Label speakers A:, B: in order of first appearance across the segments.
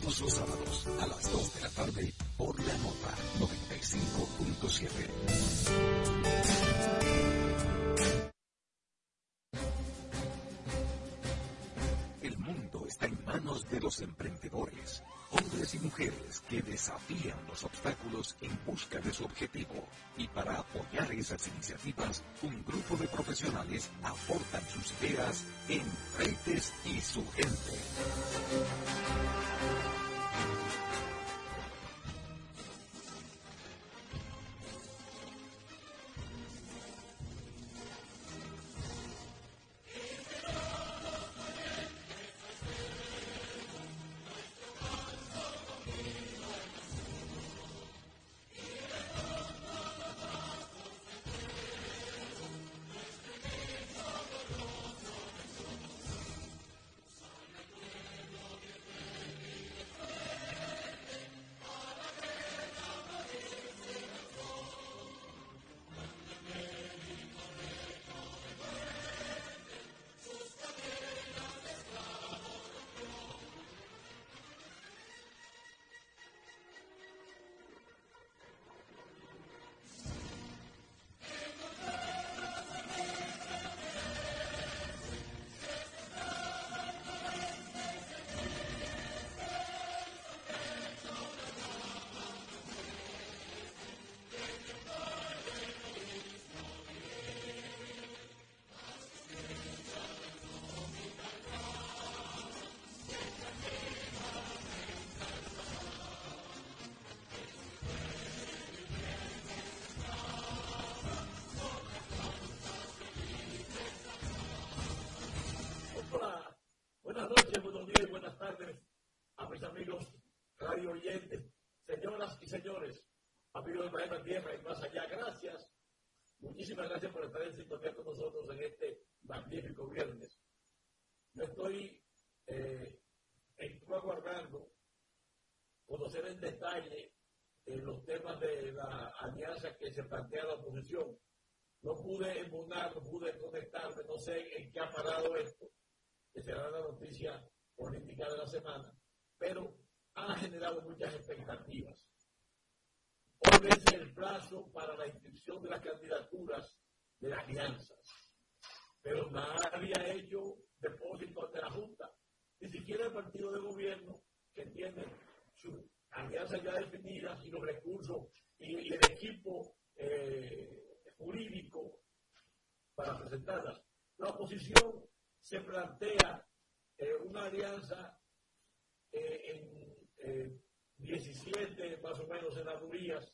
A: todos los sábados a las 2 de la tarde por la nota 95.7. El mundo está en manos de los emprendedores hombres y mujeres que desafían los obstáculos en busca de su objetivo. Y para apoyar esas iniciativas, un grupo de profesionales aportan sus ideas en Freites y su gente.
B: Tierra y más allá. Gracias. Muchísimas gracias por estar en sintonía con nosotros en este magnífico viernes. Yo estoy eh, aguardando conocer en detalle eh, los temas de la alianza que se plantea la oposición. No pude embonar, no pude conectarme, no sé en qué ha parado esto, que será la noticia política de la semana, pero ha generado muchas expectativas. El plazo para la inscripción de las candidaturas de las alianzas. Pero nadie ha hecho depósito ante la Junta. Ni siquiera el partido de gobierno, que tiene su alianza ya definida y los recursos y, el equipo eh, jurídico para presentarlas. La oposición se plantea eh, una alianza eh, en 17 más o menos senadurías,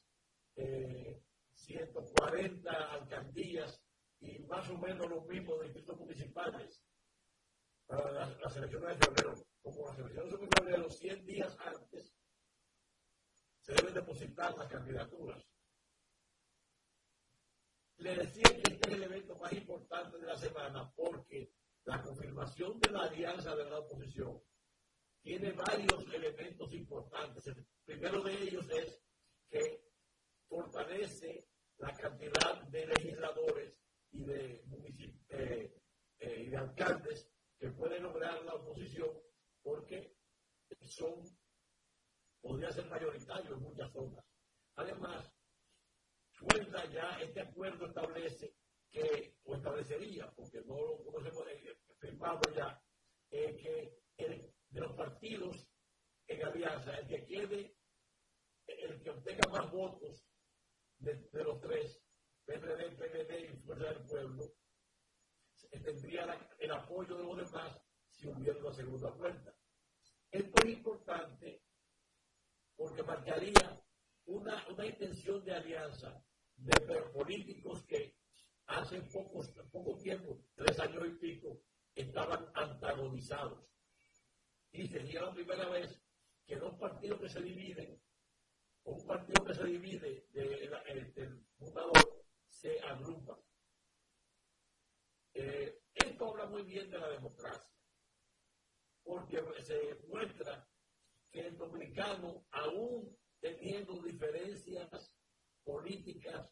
B: eh, 140 alcaldías y más o menos los mismos distritos municipales para las, elecciones de febrero. Como las elecciones son en febrero, 100 días antes se deben depositar las candidaturas. Le decía que este es el evento más importante de la semana porque la confirmación de la alianza de la oposición tiene varios elementos importantes. El primero de ellos es que fortalece la cantidad de legisladores y de, eh, eh, y de alcaldes que puede lograr la oposición porque son, podría ser mayoritario en muchas zonas. Además, suelta ya, este acuerdo establece que, o establecería, porque no lo conocemos eh, firmado ya, que el de los partidos en alianza, el que quede, el que obtenga más votos de, los tres, PRD, PND y Fuerza del Pueblo, tendría el apoyo de los demás si hubiera una segunda vuelta. Esto es importante porque marcaría una, una intención de alianza de políticos que hace pocos, poco tiempo, tres años y pico, estaban antagonizados y sería la primera vez que dos partidos que se dividen, un partido que se divide del fundador, se agrupan. Eh, esto habla muy bien de la democracia, porque se muestra que el dominicano, aún teniendo diferencias políticas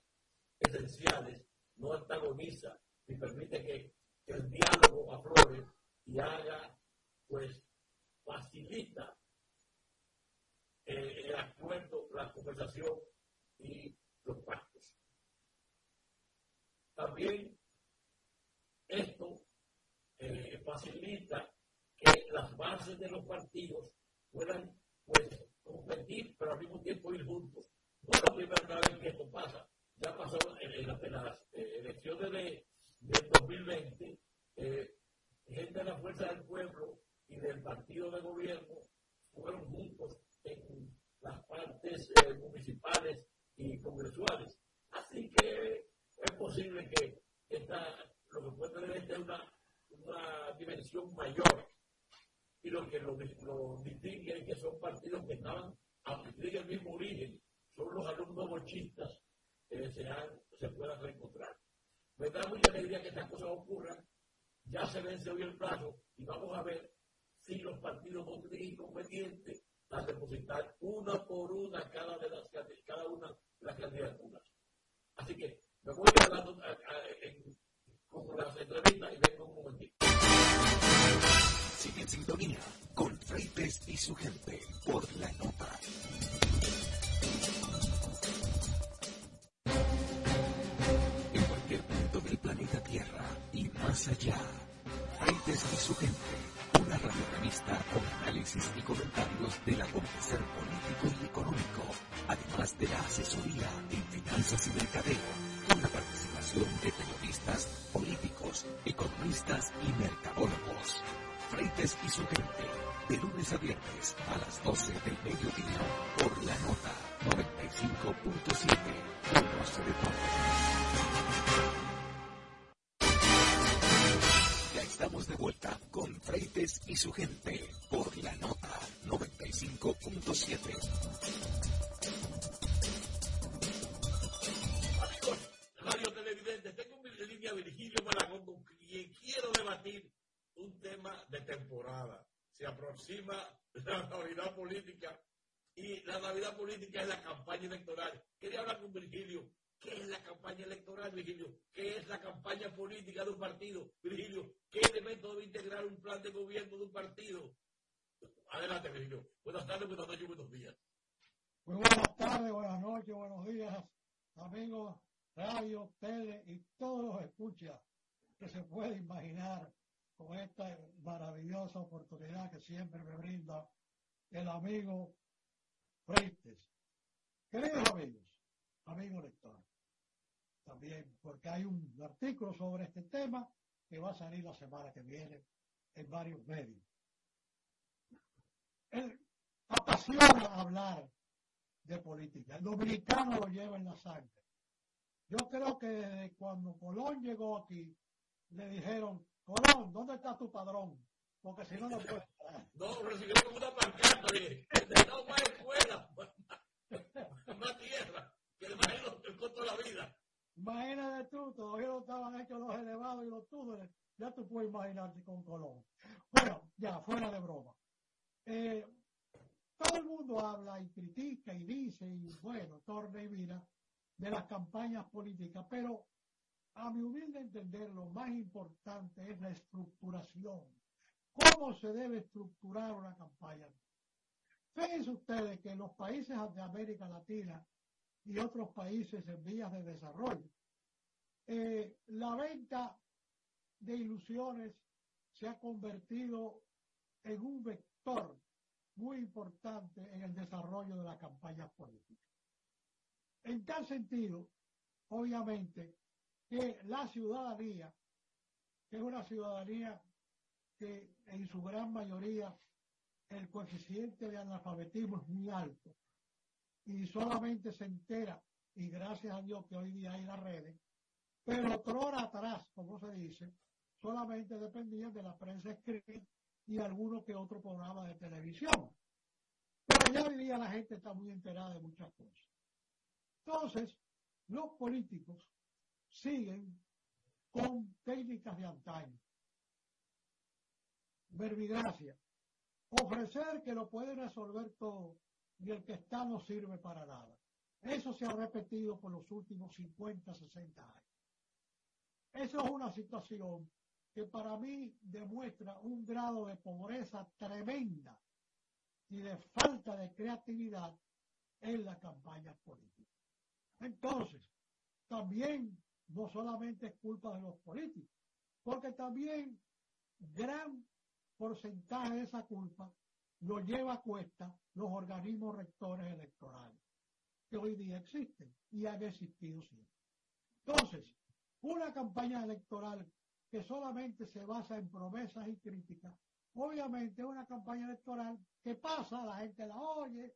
B: esenciales, no antagoniza y permite que, que el diálogo aflore y haga pues facilita conversación y los pactos. También esto eh, facilita que las bases de los partidos puedan pues, competir, pero al mismo tiempo ir juntos. No es la primera vez que esto pasa. Ya pasó en, las, eh, elecciones de, del 2020, eh, gente de la Fuerza del Pueblo y del partido de gobierno fueron juntos en las partes eh, municipales y congresuales. Así que es posible que esta, lo que puede tener una, una dimensión mayor y lo que lo, distingue es que son partidos que estaban, aunque tienen el mismo origen, son los alumnos bochistas que se, se puedan reencontrar. Me da mucha alegría que estas cosas ocurran. Ya se vence hoy el plazo y vamos a ver si los partidos no a depositar una por una cada, de las, cada una de las candidaturas. Así que me voy hablando con las entrevistas y vengo un momentito.
A: Sigue en sintonía con Freites y su gente por la nota.
B: Aproxima la Navidad política y la Navidad política es la campaña electoral. Quería hablar con Virgilio ¿Qué es la campaña electoral, Virgilio? ¿Qué es la campaña política de un partido, Virgilio? ¿Qué elemento debe integrar un plan de gobierno de un partido? Adelante, Virgilio. Buenas tardes, buenas noches, buenos días.
C: Muy buenas tardes, buenas noches, buenos días, amigos, radio, tele y todos los escuchas que se puede imaginar con esta maravillosa oportunidad que siempre me brinda el amigo Freites. Queridos amigos, amigo lector, también, porque hay un artículo sobre este tema que va a salir la semana que viene en varios medios. Él apasiona hablar de política. El dominicano lo lleva en la sangre. Yo creo que cuando Colón llegó aquí, le dijeron, Colón, ¿dónde está tu padrón? Porque si no, no puedes
B: No, recibió como una pancarta, no más escuela, más tierra, que le el costo de la vida.
C: Imagínate tú, todavía no estaban hechos los elevados y los túneles. Ya tú puedes imaginarte con Colón. Bueno, ya, fuera de broma. Eh, todo el mundo habla y critica y dice, y bueno, torna y mira, de las campañas políticas, pero a mi humilde entender, lo más importante es la estructuración. ¿Cómo se debe estructurar una campaña? Fíjense ustedes que los países de América Latina y otros países en vías de desarrollo. Eh, la venta de ilusiones se ha convertido en un vector muy importante en el desarrollo de las campañas políticas. En tal sentido, obviamente, que la ciudadanía, es una ciudadanía que en su gran mayoría el coeficiente de analfabetismo es muy alto, y solamente se entera, y gracias a Dios que hoy día hay las redes, pero otro atrás, como se dice, solamente dependían de la prensa escrita y alguno que otro programa de televisión. Pero ya hoy día la gente está muy enterada de muchas cosas. Entonces, los políticos siguen con técnicas de antaño. Verbigracia. Ofrecer que lo puede resolver todo y el que está no sirve para nada. Eso se ha repetido por los últimos 50, 60 años. Eso es una situación que para mí demuestra un grado de pobreza tremenda y de falta de creatividad en la campaña política. Entonces, también no solamente es culpa de los políticos, porque también gran porcentaje de esa culpa lo lleva a cuesta los organismos rectores electorales que hoy día existen y han existido siempre. Entonces, una campaña electoral que solamente se basa en promesas y críticas, obviamente una campaña electoral que pasa, la gente la oye,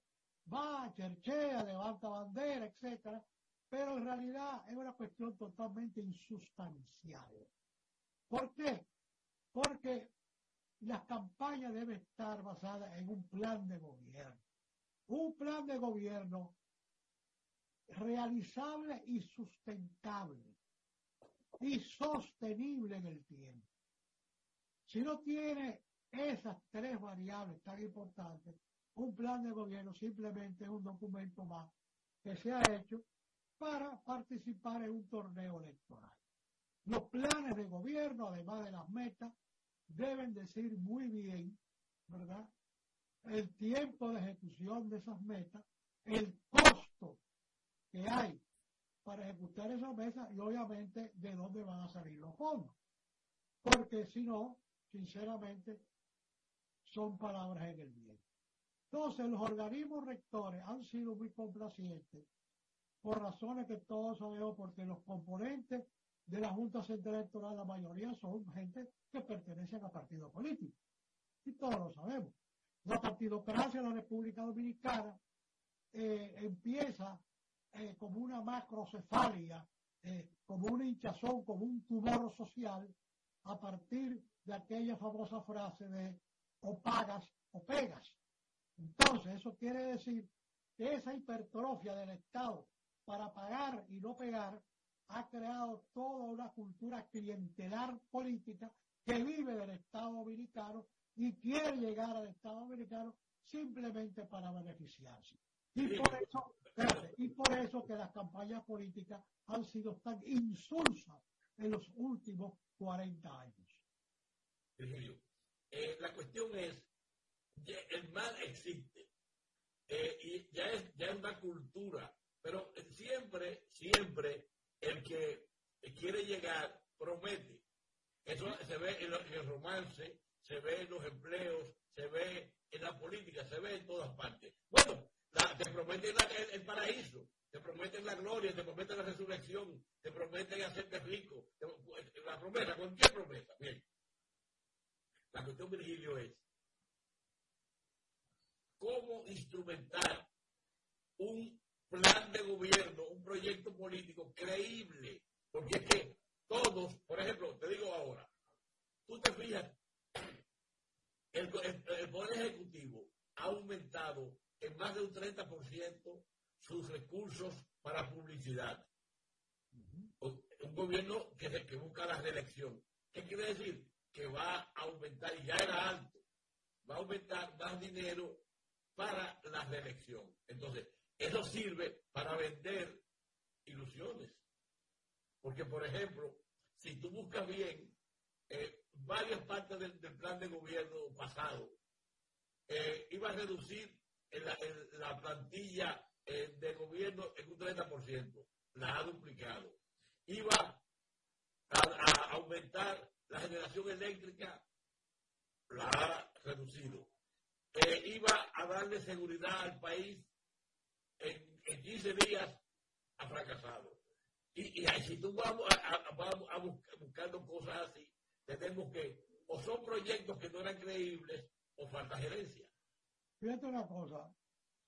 C: va, cherchea, levanta bandera, etcétera, pero en realidad es una cuestión totalmente insustancial. ¿Por qué? Porque las campañas deben estar basadas en un plan de gobierno. Un plan de gobierno realizable y sustentable y sostenible en el tiempo. Si no tiene esas tres variables tan importantes, un plan de gobierno simplemente es un documento más que se ha hecho para participar en un torneo electoral. Los planes de gobierno, además de las metas, deben decir muy bien, ¿verdad? El tiempo de ejecución de esas metas, el costo que hay para ejecutar esas metas y obviamente de dónde van a salir los fondos. Porque si no, sinceramente, son palabras en el viento. Entonces, los organismos rectores han sido muy complacientes por razones que todos sabemos, porque los componentes de la Junta Central Electoral, la mayoría son gente que pertenecen a partidos políticos. Y todos lo sabemos. La partidocracia de la República Dominicana eh, empieza eh, como una macrocefalia, eh, como una hinchazón, como un tumor social, a partir de aquella famosa frase de o pagas o pegas. Entonces, eso quiere decir esa hipertrofia del Estado para pagar y no pegar ha creado toda una cultura clientelar política que vive del Estado dominicano y quiere llegar al Estado dominicano simplemente para beneficiarse. Y por eso, y por eso que las campañas políticas han sido tan insulsas en los últimos 40 años.
B: Eh, la cuestión es, el mal existe eh, y ya es, ya es una cultura, pero siempre, siempre el que quiere llegar promete. Eso se ve en, el romance, se ve en los empleos, se ve en la política, se ve en todas partes. Bueno, te prometen el, paraíso, te prometen la gloria, te prometen la resurrección, te prometen hacerte rico, la promesa, cualquier promesa. Bien. La cuestión, Virgilio, es cómo instrumentar un plan de gobierno, un proyecto político creíble. Porque es que todos, por ejemplo, te digo ahora, tú te fijas, el, Poder Ejecutivo ha aumentado en más de un 30% sus recursos para publicidad. Un gobierno que, que busca la reelección. ¿Qué quiere decir? Que va a aumentar, y ya era alto, va a aumentar más dinero para la reelección. Entonces, eso sirve para vender ilusiones. Porque, por ejemplo, si tú buscas bien eh, varias partes del, plan de gobierno pasado, eh, iba a reducir la, plantilla eh, de gobierno en un 30%, la ha duplicado. Iba a, aumentar la generación eléctrica, la ha reducido. iba a darle seguridad al país en, 15 días ha fracasado. Y, y si tú vamos a, a, buscando cosas así, tenemos que, o son proyectos que no eran creíbles, o falta gerencia.
C: Fíjate una cosa,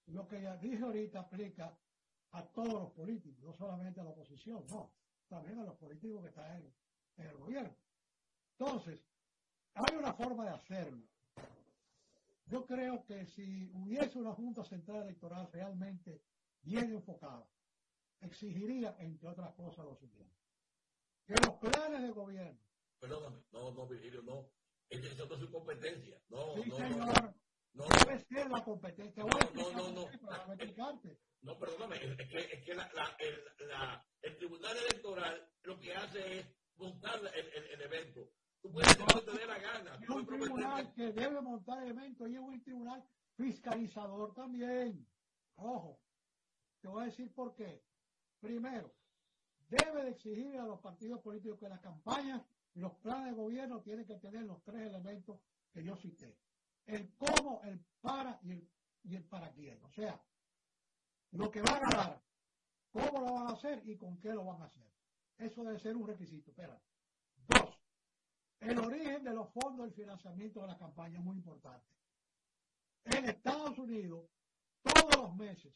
C: lo que ya dije ahorita aplica a todos los políticos, no solamente a la oposición, no, también a los políticos que están en, en el gobierno. Entonces, hay una forma de hacerlo. Yo creo que si hubiese una Junta Central Electoral realmente bien enfocada, exigiría, entre otras cosas, lo siguiente. Que los planes de gobierno.
B: Perdóname, no, no, Virgilio, no. Eso no es su competencia. No,
C: sí,
B: no,
C: señor. No, debe ser la competencia.
B: No, no, no, no. No, perdóname, es que, es que la, la, el, la, el, Tribunal Electoral lo que hace es montar el, el, el evento. Tú puedes no, te dé la gana.
C: Es un tribunal que debe montar eventos y es un tribunal fiscalizador también. Ojo, Te voy a decir por qué. Primero, debe de exigir a los partidos políticos que las campañas y los planes de gobierno tienen que tener los tres elementos que yo cité. El cómo, el para y el, y el para quién. O sea, lo que van a dar, cómo lo van a hacer y con qué lo van a hacer. Eso debe ser un requisito. Espera. El origen de los fondos del financiamiento de la campaña es muy importante. En Estados Unidos, todos los meses,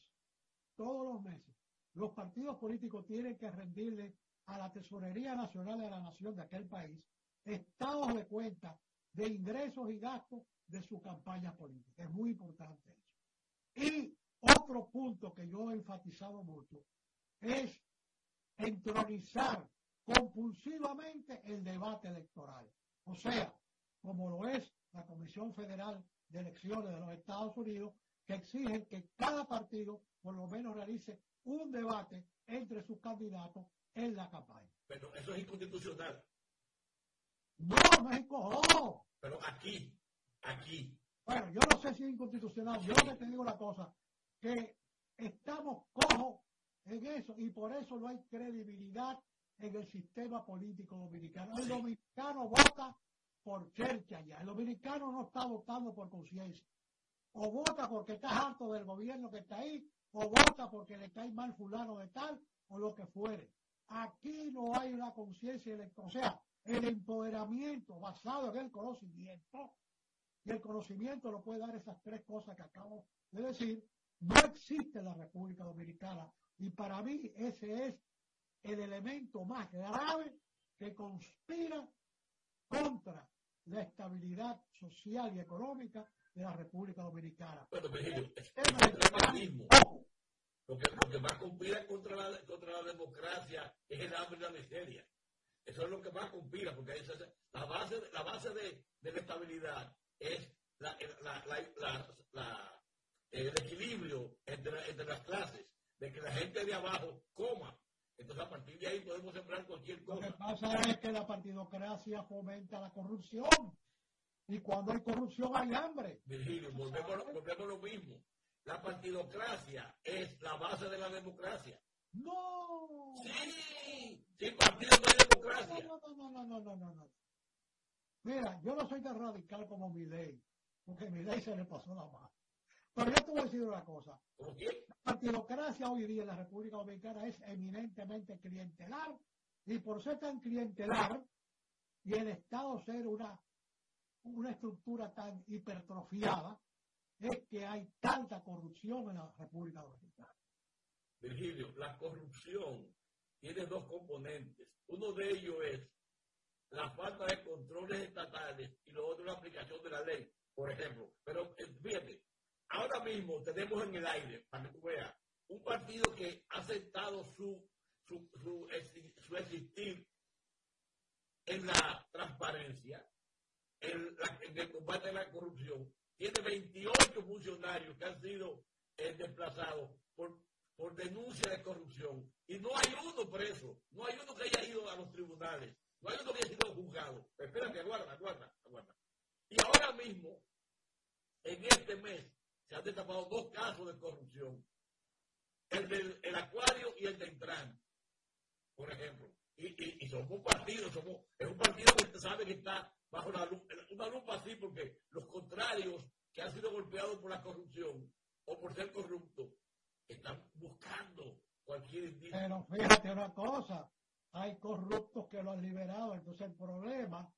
C: todos los meses, los partidos políticos tienen que rendirle a la Tesorería Nacional de la Nación de aquel país estados de cuenta de ingresos y gastos de su campaña política. Es muy importante eso. Y otro punto que yo he enfatizado mucho es entronizar compulsivamente el debate electoral. O sea, como lo es la Comisión Federal de Elecciones de los Estados Unidos, que exigen que cada partido por lo menos realice un debate entre sus candidatos en la campaña.
B: Pero eso es inconstitucional.
C: No, México, no.
B: Pero aquí, aquí.
C: Bueno, yo no sé si es inconstitucional. Yo le te digo la cosa, que estamos cojos en eso y por eso no hay credibilidad en el sistema político dominicano. El dominicano vota por chercha ya. El dominicano no está votando por conciencia. O vota porque está harto del gobierno que está ahí, o vota porque le cae mal fulano de tal, o lo que fuere. Aquí no hay una conciencia electoral. O sea, el empoderamiento basado en el conocimiento, y el conocimiento lo puede dar esas tres cosas que acabo de decir, no existe en la República Dominicana. Y para mí ese es el elemento más grave que conspira contra la estabilidad social y económica de la República Dominicana.
B: Bueno, Virgilio, es, es el mismo. Lo que, lo que más conspira contra la, contra la democracia es el hambre y la miseria. Eso es lo que más conspira, porque es, la base, la base de, de la estabilidad es la, la, la, el equilibrio entre, entre las clases, de que la gente de abajo coma. Entonces, a partir de ahí podemos sembrar cualquier cosa.
C: Lo que pasa es que la partidocracia fomenta la corrupción. Y cuando hay corrupción hay hambre.
B: Virgilio, volvemos, volvemos a lo mismo. La partidocracia es la base de la democracia.
C: No.
B: Sí, sin partido no hay democracia.
C: No, no, no, no, no, no, no. Mira, yo no soy tan radical como mi ley, porque mi ley se le pasó la mano. Pero yo te voy a decir una cosa. La partidocracia hoy día en la República Dominicana es eminentemente clientelar y por ser tan clientelar y el Estado ser una, una estructura tan hipertrofiada, es que hay tanta corrupción en la República Dominicana.
B: Virgilio, la corrupción tiene dos componentes. Uno de ellos es la falta de controles estatales y lo otro la aplicación de la ley, por ejemplo. Pero eh, fíjate, ahora mismo tenemos en el aire, para que tú veas, un partido que ha aceptado su, su, su, existir en la transparencia, en, la, el combate a la corrupción. Tiene 28 funcionarios que han sido eh, desplazados por, por denuncia de corrupción. Y no hay uno preso, no hay uno que haya ido a los tribunales, no hay uno que haya sido juzgado. Espérate, aguarda, aguarda, aguarda. Y ahora mismo, en este mes, han destapado dos casos de corrupción. El del el acuario y el de Intran, por ejemplo. Y, y, y, somos un partido, somos, es un partido que sabe que está bajo la lupa, una lupa así, porque los contrarios que han sido golpeados por la corrupción o por ser corruptos, están buscando cualquier indicio.
C: Pero fíjate una cosa, hay corruptos que lo han liberado, entonces el problema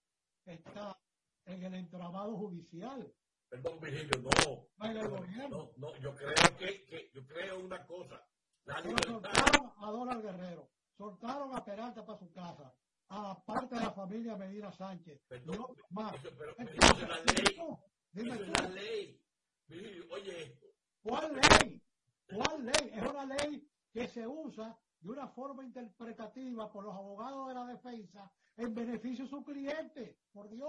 C: está en el entramado judicial.
B: Perdón, Virgilio, no.
C: No,
B: no, yo creo que, que, yo creo una cosa. La libertad.
C: Soltaron a Donald Guerrero, soltaron a Peralta para su casa, a la parte de la familia Medina Sánchez.
B: Perdón,
C: no, más.
B: Eso, pero, pero
C: Entonces,
B: eso es la ley.
C: no, dime
B: Eso es la ley. Virgilio, oye esto.
C: ¿cuál ley? ¿Cuál ley? Es una ley que se usa de una forma interpretativa por los abogados de la defensa en beneficio de su cliente. Por Dios.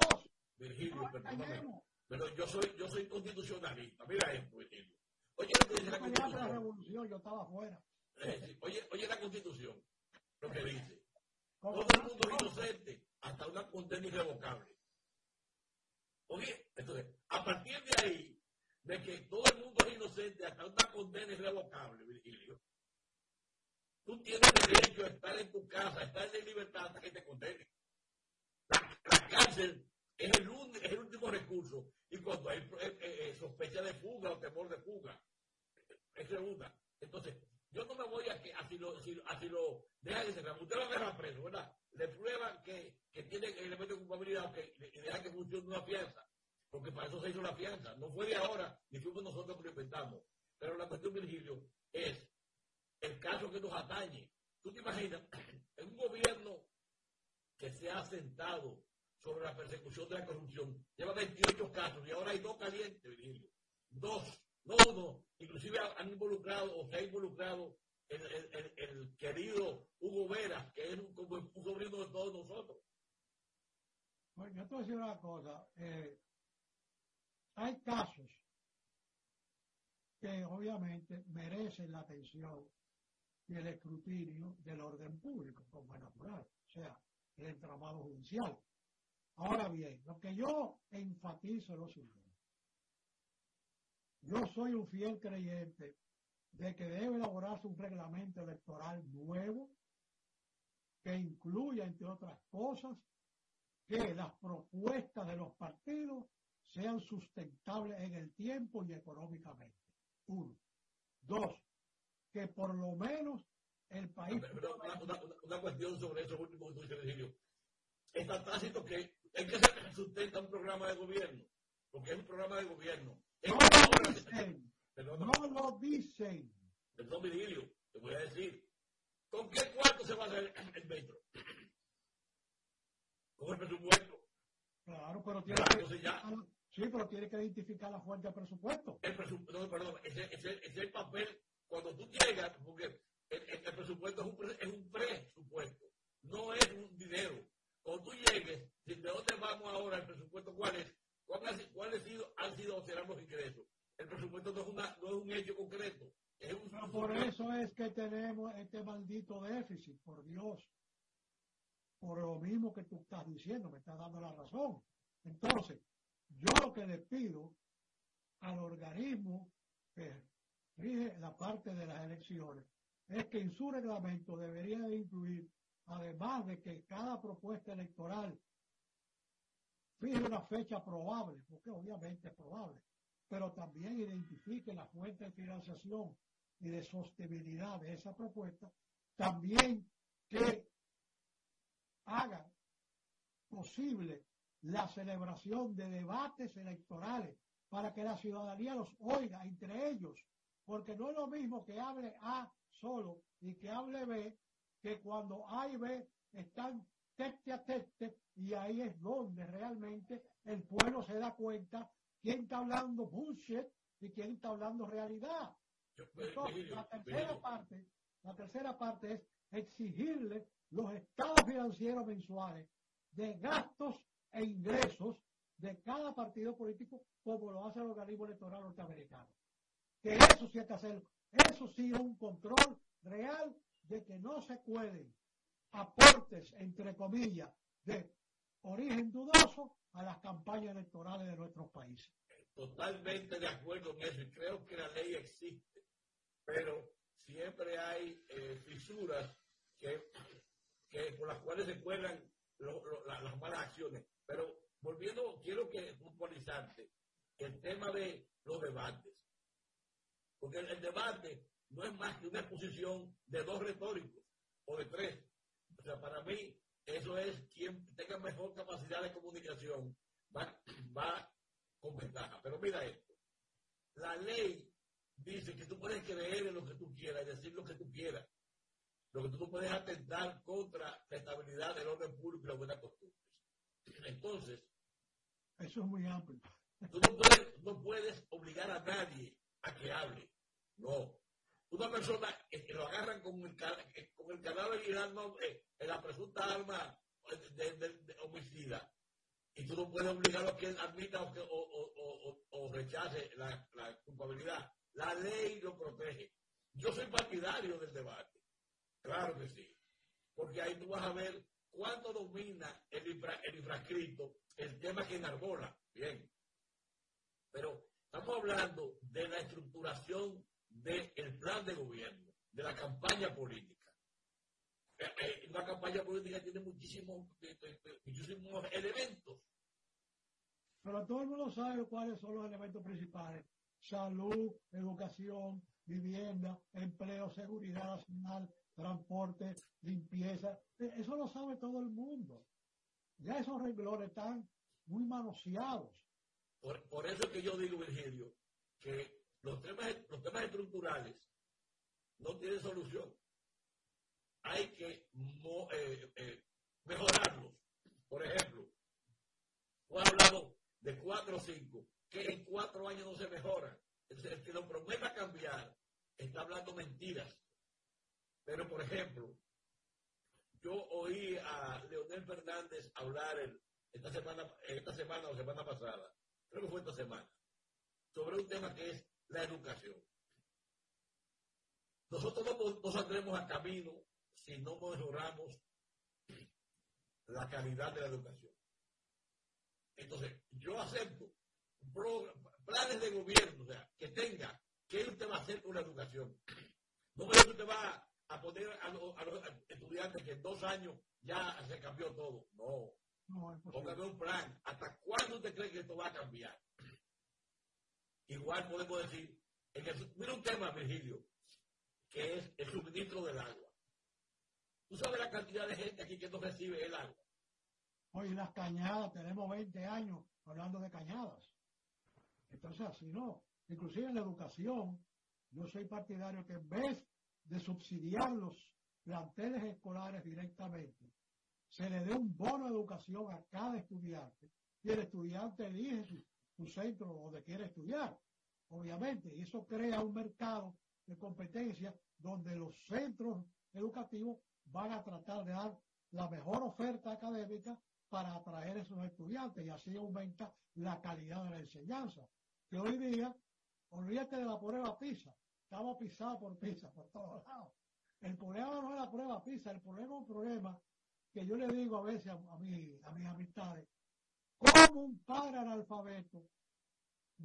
B: Virgilio,
C: No
B: perdóname. Pero yo soy, yo soy constitucionalista. Mira esto, Virgilio. Oye lo que dice la
C: la
B: Constitución.
C: revolución, yo estaba afuera.
B: Eh, Oye, oye la Constitución. Lo que dice. Todo el mundo es inocente hasta una condena irrevocable. Oye, entonces, a partir de ahí, de que todo el mundo es inocente hasta una condena irrevocable, Virgilio, Tú tienes derecho a estar en tu casa, a estar en libertad hasta que te condenen. La, cárcel es el, el, último recurso. Y cuando hay eh, eh, sospecha de fuga o temor de fuga, es segunda. Entonces, yo no me voy a que así lo, así, lo dejan encerrar. Usted lo agarra preso, ¿verdad? Le prueban que, que tiene elemento de culpabilidad que, y deja que funcione una fianza. Porque para eso se hizo la fianza. No fue de ahora, ni fuimos nosotros que lo inventamos. Pero la cuestión, Virgilio, es el caso que nos atañe. ¿Tú te imaginas? En un gobierno que se ha sentado sobre la persecución de la corrupción, lleva 28 casos y ahora hay dos calientes. Dos, no uno. Inclusive han involucrado o se ha involucrado el, el, el, querido Hugo Vera, que es un, como un sobrino de todos nosotros.
C: Bueno, yo te voy a decir una cosa. Eh, hay casos que obviamente merecen la atención y el escrutinio del orden público, como es natural, o sea, el entramado judicial. Ahora bien, lo que yo enfatizo es lo siguiente. Yo soy un fiel creyente de que debe elaborarse un reglamento electoral nuevo que incluya, entre otras cosas, que las propuestas de los partidos sean sustentables en el tiempo y económicamente. Uno. Dos, que por lo menos el país...
B: una, cuestión sobre eso último que tú Está tácito que es que se sustenta un programa de gobierno, porque es un programa de gobierno.
C: no lo dicen, no lo dicen.
B: Perdón, Virgilio, te voy a decir, ¿con qué cuarto se va a hacer el metro? Con el presupuesto.
C: Claro, pero tiene que... Ya, Sí, pero tiene que identificar la fuente de presupuesto.
B: El presupuesto, no, perdón, ese es ese, el papel cuando tú llegas, porque el, presupuesto es un, es un presupuesto, no es un dinero. Cuando tú llegues, ¿de dónde vamos ahora el presupuesto? ¿Cuál es? ¿Cuáles cuál sido, han sido o serán los ingresos? El presupuesto no es, una, no es un hecho concreto. Es un
C: Pero por eso es que tenemos este maldito déficit, por Dios. Por lo mismo que tú estás diciendo, me estás dando la razón. Entonces, yo lo que le pido al organismo que rige la parte de las elecciones es que en su reglamento debería de incluir, además de que cada propuesta electoral fije una fecha probable, porque obviamente es probable, pero también identifique la fuente de financiación y de sostenibilidad de esa propuesta, también que haga posible la celebración de debates electorales para que la ciudadanía los oiga entre ellos, porque no es lo mismo que hable A solo y que hable B, que cuando A y B están tete a tete y ahí es donde realmente el pueblo se da cuenta quién está hablando bullshit y quién está hablando realidad. Entonces, la tercera parte, la tercera parte es exigirle los estados financieros mensuales de gastos e ingresos de cada partido político como lo hace el organismo electoral norteamericano. Que eso sí hay que hacerlo. Eso sí es un control real de que no se pueden aportes, entre comillas, de origen dudoso a las campañas electorales de nuestros países.
B: Totalmente de acuerdo con eso creo que la ley existe, pero siempre hay eh, fisuras que, por las cuales se cuelan las malas acciones. Pero volviendo, quiero que puntualizarte el tema de los debates. Porque el, debate no es más que una exposición de dos retóricos o de tres. O sea, para mí, eso es quien tenga mejor capacidad de comunicación va, va con ventaja. Pero mira esto. La ley dice que tú puedes creer en lo que tú quieras y decir lo que tú quieras. Lo que tú no puedes atentar contra la estabilidad del orden público y la buena costumbre. Entonces,
C: eso es muy amplio.
B: Tú no puedes, no puedes obligar a nadie a que hable. No. Una persona que lo agarran con el, con el cadáver y eh, en la presunta arma de, homicida. Y tú no puedes obligarlo a que admita o, que, o, rechace la, culpabilidad. La ley lo protege. Yo soy partidario del debate. Claro que sí. Porque ahí tú vas a ver cuánto domina el, el infrascrito el tema que enarbola. Bien. Pero estamos hablando de la estructuración del plan de gobierno, de la campaña política. eh, una campaña política tiene muchísimos, muchísimos elementos.
C: Pero todo el mundo sabe cuáles son los elementos principales. Salud, educación, vivienda, empleo, seguridad nacional, transporte, limpieza. Eso lo sabe todo el mundo. Ya esos renglones están muy manoseados.
B: Por, eso es que yo digo, Virgilio, que los temas, los temas estructurales no tienen solución. Hay que eh, eh, mejorarlos. Por ejemplo, he hablado de cuatro o cinco, que en cuatro años no se mejora. El, que lo prometa cambiar está hablando mentiras. Pero, por ejemplo, yo oí a Leonel Fernández hablar esta semana, esta semana o semana pasada, creo que fue esta semana, sobre un tema que es la educación. Nosotros no, no saldremos a camino si no mejoramos la calidad de la educación. Entonces, yo acepto planes de gobierno, o sea, que tenga, que usted va a hacer con la educación. No que usted va a poner a, los, estudiantes que en dos años ya se cambió todo. No. no Póngame un plan. ¿Hasta cuándo usted cree que esto va a cambiar? Igual podemos decir, en el, mira un tema, Virgilio, que es el suministro del agua. ¿Tú sabes la cantidad de gente aquí que no recibe el agua?
C: Hoy las cañadas, tenemos 20 años hablando de cañadas. Entonces, así no. Inclusive en la educación, yo soy partidario que en vez de subsidiar los planteles escolares directamente, se le dé un bono de educación a cada estudiante y el estudiante elige su, centro donde quiere estudiar, obviamente, y eso crea un mercado de competencia donde los centros educativos van a tratar de dar la mejor oferta académica para atraer a esos estudiantes y así aumenta la calidad de la enseñanza. Que hoy día, olvídate de la prueba PISA, estamos pisados por PISA por todos lados. El problema no es la prueba PISA, el problema es un problema que yo le digo a veces a, a mis amistades, ¿cómo un padre analfabeto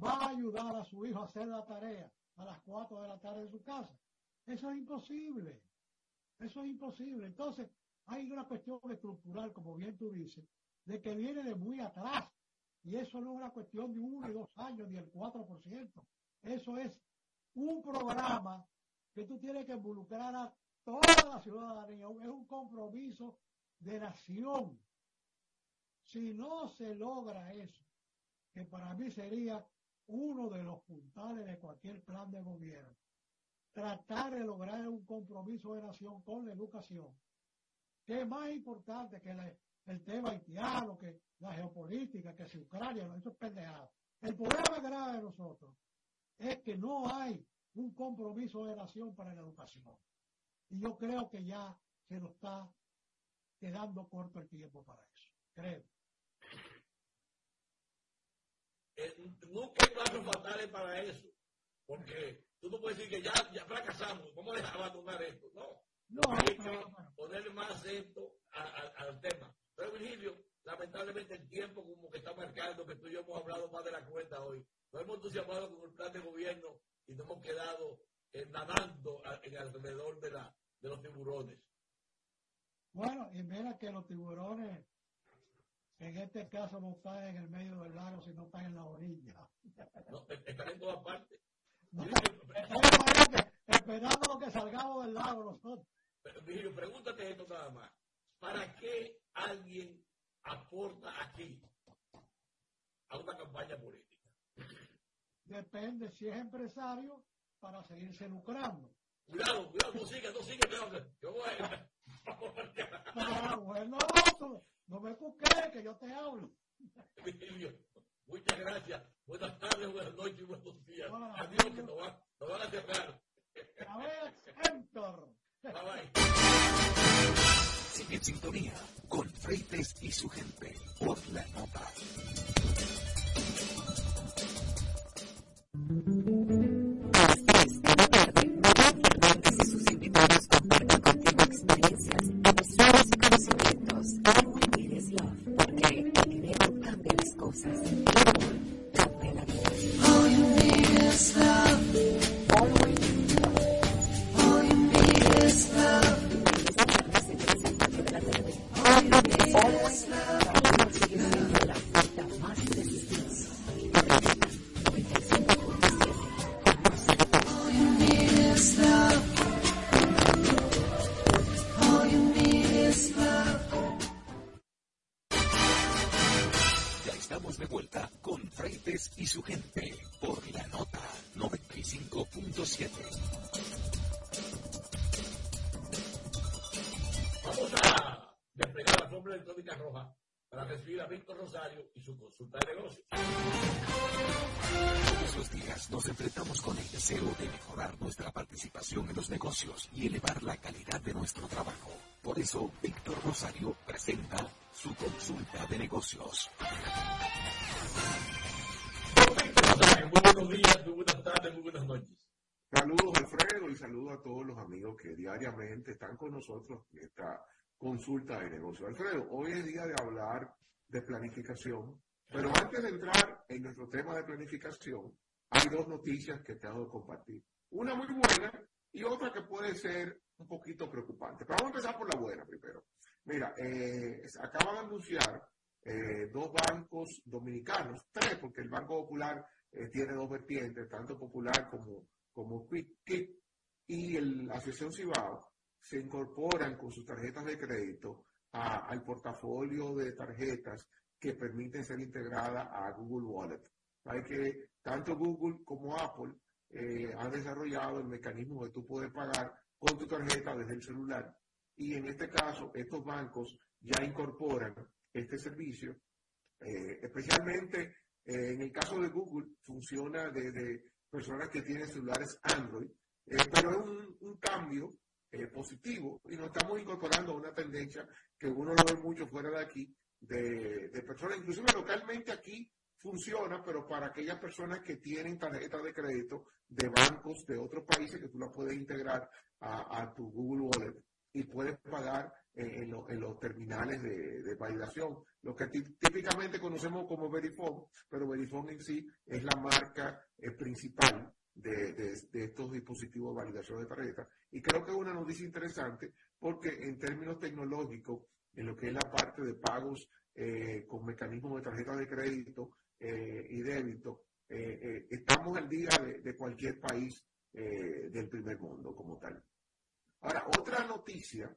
C: va a ayudar a su hijo a hacer la tarea a las 4 de la tarde en su casa? Eso es imposible. Eso es imposible. Entonces, hay una cuestión estructural, como bien tú dices, de que viene de muy atrás. Y eso no es una cuestión de uno y dos años, ni el 4%. Eso es un programa que tú tienes que involucrar a toda la ciudadanía. Es un compromiso de nación. Si no se logra eso, que para mí sería uno de los puntales de cualquier plan de gobierno, tratar de lograr un compromiso de nación con la educación, que es más importante que el tema haitiano, que la geopolítica, que si Ucrania, eso es pendejado. El problema grave de nosotros es que no hay un compromiso de nación para la educación. Y yo creo que ya se nos está quedando corto el tiempo para eso. Creo.
B: Eh, nunca hay pasos fatales para eso. Porque tú no puedes decir que ya, ya fracasamos, vamos a abandonar esto. No. No, hay que ponerle más acento al tema. Pero Virgilio, lamentablemente el tiempo como que está marcando, que tú y yo hemos hablado más de la cuenta hoy. Nos hemos entusiasmado con el plan de gobierno y nos hemos quedado eh, nadando en alrededor de, la, de los tiburones.
C: Bueno, y mira que los tiburones en este caso no están en el medio del lago, sino están en la orilla.
B: No, están en todas partes.
C: esperando que salgamos del lago nosotros.
B: Pero, pregúntate esto nada más. ¿Para qué alguien aporta aquí a una campaña política?
C: Depende si es empresario para seguirse lucrando.
B: Cuidado, cuidado, no siga, no siga, yo voy a...
C: Ah, bueno, no no me busques que yo te hablo.
B: Emilio, muchas gracias. Buenas tardes, buenas noches y buenos días. Hola, Adiós, que nos van, nos van a cerrar.
C: A ver, Héctor.
B: Bye bye.
A: Sigue en sintonía con Freites y su gente por la nota.
B: Las 3 de la tarde, María Fernández y sus invitados comparten Rosario y su consulta de negocios.
A: Todos los días nos enfrentamos con el deseo de mejorar nuestra participación en los negocios y elevar la calidad de nuestro trabajo. Por eso, Víctor Rosario presenta su consulta de negocios.
B: Muy buenos días, muy buenas tardes, muy buenas noches.
D: Saludos Alfredo y saludos a todos los amigos que diariamente están con nosotros en esta consulta de negocio. Alfredo, hoy es día de hablar de planificación, pero antes de entrar en nuestro tema de planificación, hay dos noticias que te hago compartir. Una muy buena y otra que puede ser un poquito preocupante. Pero vamos a empezar por la buena primero. Mira, eh, acaban de anunciar eh, dos bancos dominicanos, tres, porque el Banco Popular eh, tiene dos vertientes, tanto Popular como, como Quick y la Asociación Cibao, se incorporan con sus tarjetas de crédito al portafolio de tarjetas que permiten ser integradas a Google Wallet. Hay que tanto Google como Apple eh, han desarrollado el mecanismo de tú poder pagar con tu tarjeta desde el celular. Y en este caso, estos bancos ya incorporan este servicio, eh, especialmente eh, en el caso de Google, funciona desde personas que tienen celulares Android, pero es un, un cambio eh, positivo y nos estamos incorporando a una tendencia que uno lo ve mucho fuera de aquí, de, personas, inclusive localmente aquí funciona, pero para aquellas personas que tienen tarjetas de crédito de bancos de otros países que tú la puedes integrar a, tu Google Wallet y puedes pagar en, los terminales de, validación, lo que típicamente conocemos como Verifone, pero Verifone en sí es la marca eh, principal de, estos dispositivos de validación de tarjeta. Y creo que es una noticia interesante porque en términos tecnológicos, en lo que es la parte de pagos eh, con mecanismos de tarjeta de crédito eh, y débito, eh, estamos al día de, cualquier país del primer mundo como tal. Ahora, otra noticia,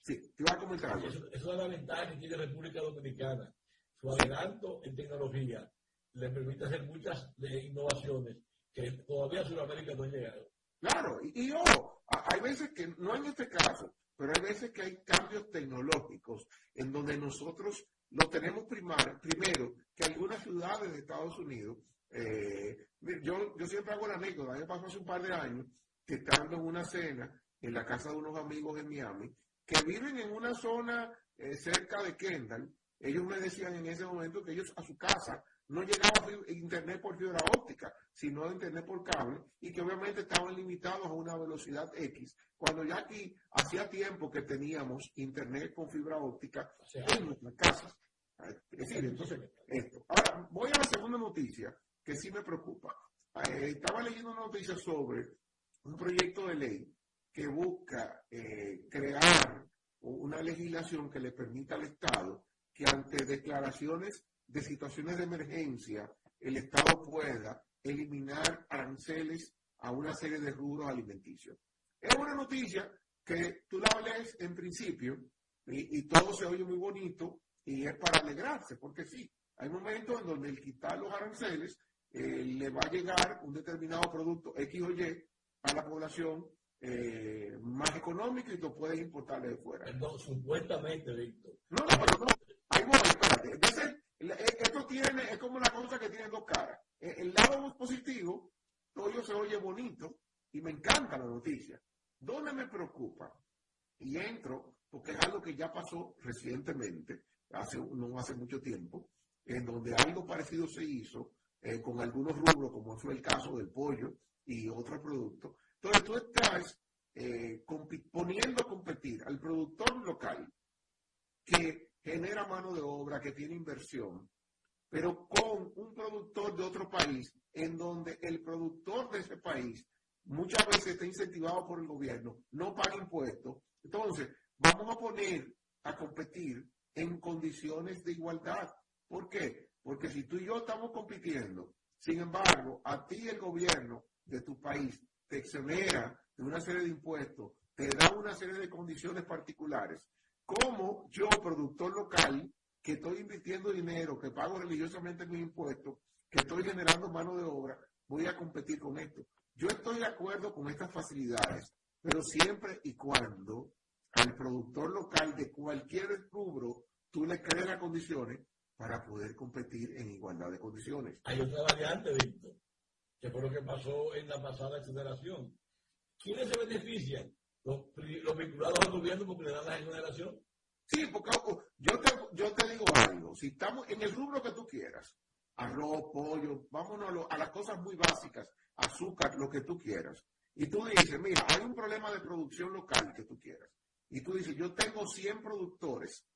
D: sí, te iba a comentar algo.
B: Eso, es la ventaja que tiene República Dominicana. Su adelanto en tecnología le permite hacer muchas innovaciones que todavía Sudamérica no ha llegado.
D: Claro, y, y ojo, hay veces que, no en este caso, pero hay veces que hay cambios tecnológicos en donde nosotros lo tenemos primar, primero que algunas ciudades de Estados Unidos, eh, yo, yo siempre hago la anécdota, me pasó hace un par de años que estando en una cena en la casa de unos amigos en Miami, que viven en una zona eh, cerca de Kendall, ellos me decían en ese momento que ellos a su casa no llegaba internet por fibra óptica, sino internet por cable, y que obviamente estaban limitados a una velocidad X, cuando ya aquí hacía tiempo que teníamos internet con fibra óptica en nuestras casas. Es decir, entonces, esto. Ahora, voy a la segunda noticia, que sí me preocupa. Eh, estaba leyendo una noticia sobre un proyecto de ley que busca eh, crear una legislación que le permita al Estado que ante declaraciones de situaciones de emergencia, el Estado pueda eliminar aranceles a una serie de rubros alimenticios. Es una noticia que tú la lees en principio y, todo se oye muy bonito y es para alegrarse, porque sí, hay momentos en donde el quitar los aranceles eh, le va a llegar un determinado producto X o Y a la población eh, más económica y lo puedes importar de fuera.
B: No, supuestamente, Víctor.
D: No, no, pero no. Ahí voy, espérate. Entonces, esto tiene, es como una cosa que tiene dos caras. Eh, el lado positivo, todo se oye bonito y me encanta la noticia. ¿Dónde me preocupa? Y entro, porque es algo que ya pasó recientemente, hace, no hace mucho tiempo, en donde algo parecido se hizo eh, con algunos rubros, como fue el caso del pollo y otros productos. Entonces tú estás poniendo a competir al productor local que genera mano de obra, que tiene inversión, pero con un productor de otro país, en donde el productor de ese país muchas veces está incentivado por el gobierno, no paga impuestos. Entonces, vamos a poner a competir en condiciones de igualdad. ¿Por qué? Porque si tú y yo estamos compitiendo, sin embargo, a ti el gobierno de tu país te exonera de una serie de impuestos, te da una serie de condiciones particulares, como yo, productor local, que estoy invirtiendo dinero, que pago religiosamente mis impuestos, que estoy generando mano de obra, voy a competir con esto. yo estoy de acuerdo con estas facilidades, pero siempre y cuando al productor local de cualquier rubro tú le crees las condiciones para poder competir en igualdad de condiciones.
B: Hay otra variante, Víctor, que fue lo que pasó en la pasada exoneración. ¿Quiénes se benefician? Los, vinculados al gobierno porque le dan la exoneración.
D: Sí, porque yo te, yo te digo algo, si estamos en el rubro que tú quieras, arroz, pollo, vámonos a, las cosas muy básicas, azúcar, lo que tú quieras. Y tú dices, mira, hay un problema de producción local que tú quieras. Y tú dices, yo tengo 100 productores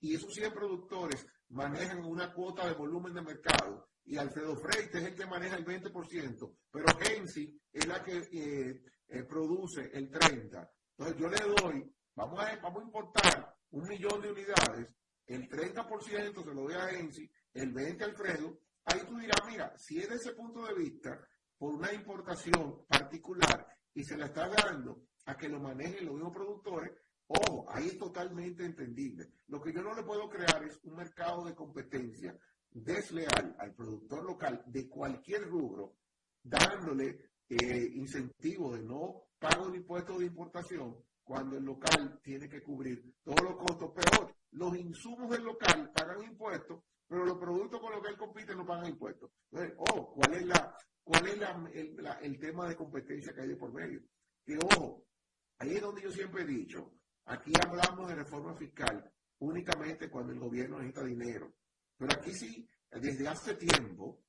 D: y esos 100 productores manejan una cuota de volumen de mercado y Alfredo Freite es el que maneja el 20%, pero Gensi es la que eh, eh, produce el 30%. Entonces yo le doy, vamos a, vamos a importar un millón de unidades, el 30% se lo doy a Gensi el 20 Alfredo, ahí tú dirás, mira, si es de ese punto de vista, por una importación particular y se la está dando a que lo manejen los mismos productores, ojo, ahí es totalmente entendible. Lo que yo no le puedo crear es un mercado de competencia desleal al productor local de cualquier rubro, dándole eh, incentivo de no pago de impuestos de importación cuando el local tiene que cubrir todos los costos. Peor, los insumos del local pagan impuestos pero los productos con los que él compite no pagan impuestos. Entonces, oh, ¿cuál es, la, cuál es la, el, tema de competencia que hay de por medio? Que, ojo, ahí es donde yo siempre he dicho, aquí hablamos de reforma fiscal únicamente cuando el gobierno necesita dinero. Pero aquí sí, desde hace tiempo,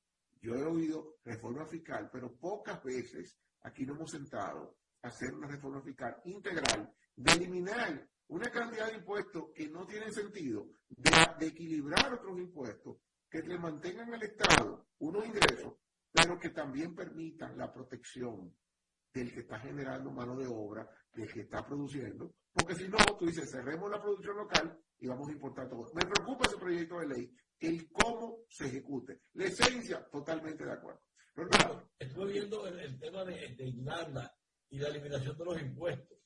D: yo he oído reforma fiscal, pero pocas veces aquí nos hemos sentado a hacer una reforma fiscal integral de eliminar una cantidad de impuestos que no tienen sentido, de, equilibrar otros impuestos que le mantengan al Estado unos ingresos, pero que también permitan la protección del que está generando mano de obra, del que está produciendo, porque si no, tú dices, cerremos la producción local y vamos a importar todo. Me preocupa ese proyecto de ley, el cómo se ejecute. La esencia, totalmente de acuerdo.
B: Pero, Estuve viendo el, tema de, de Irlanda y la eliminación de los impuestos.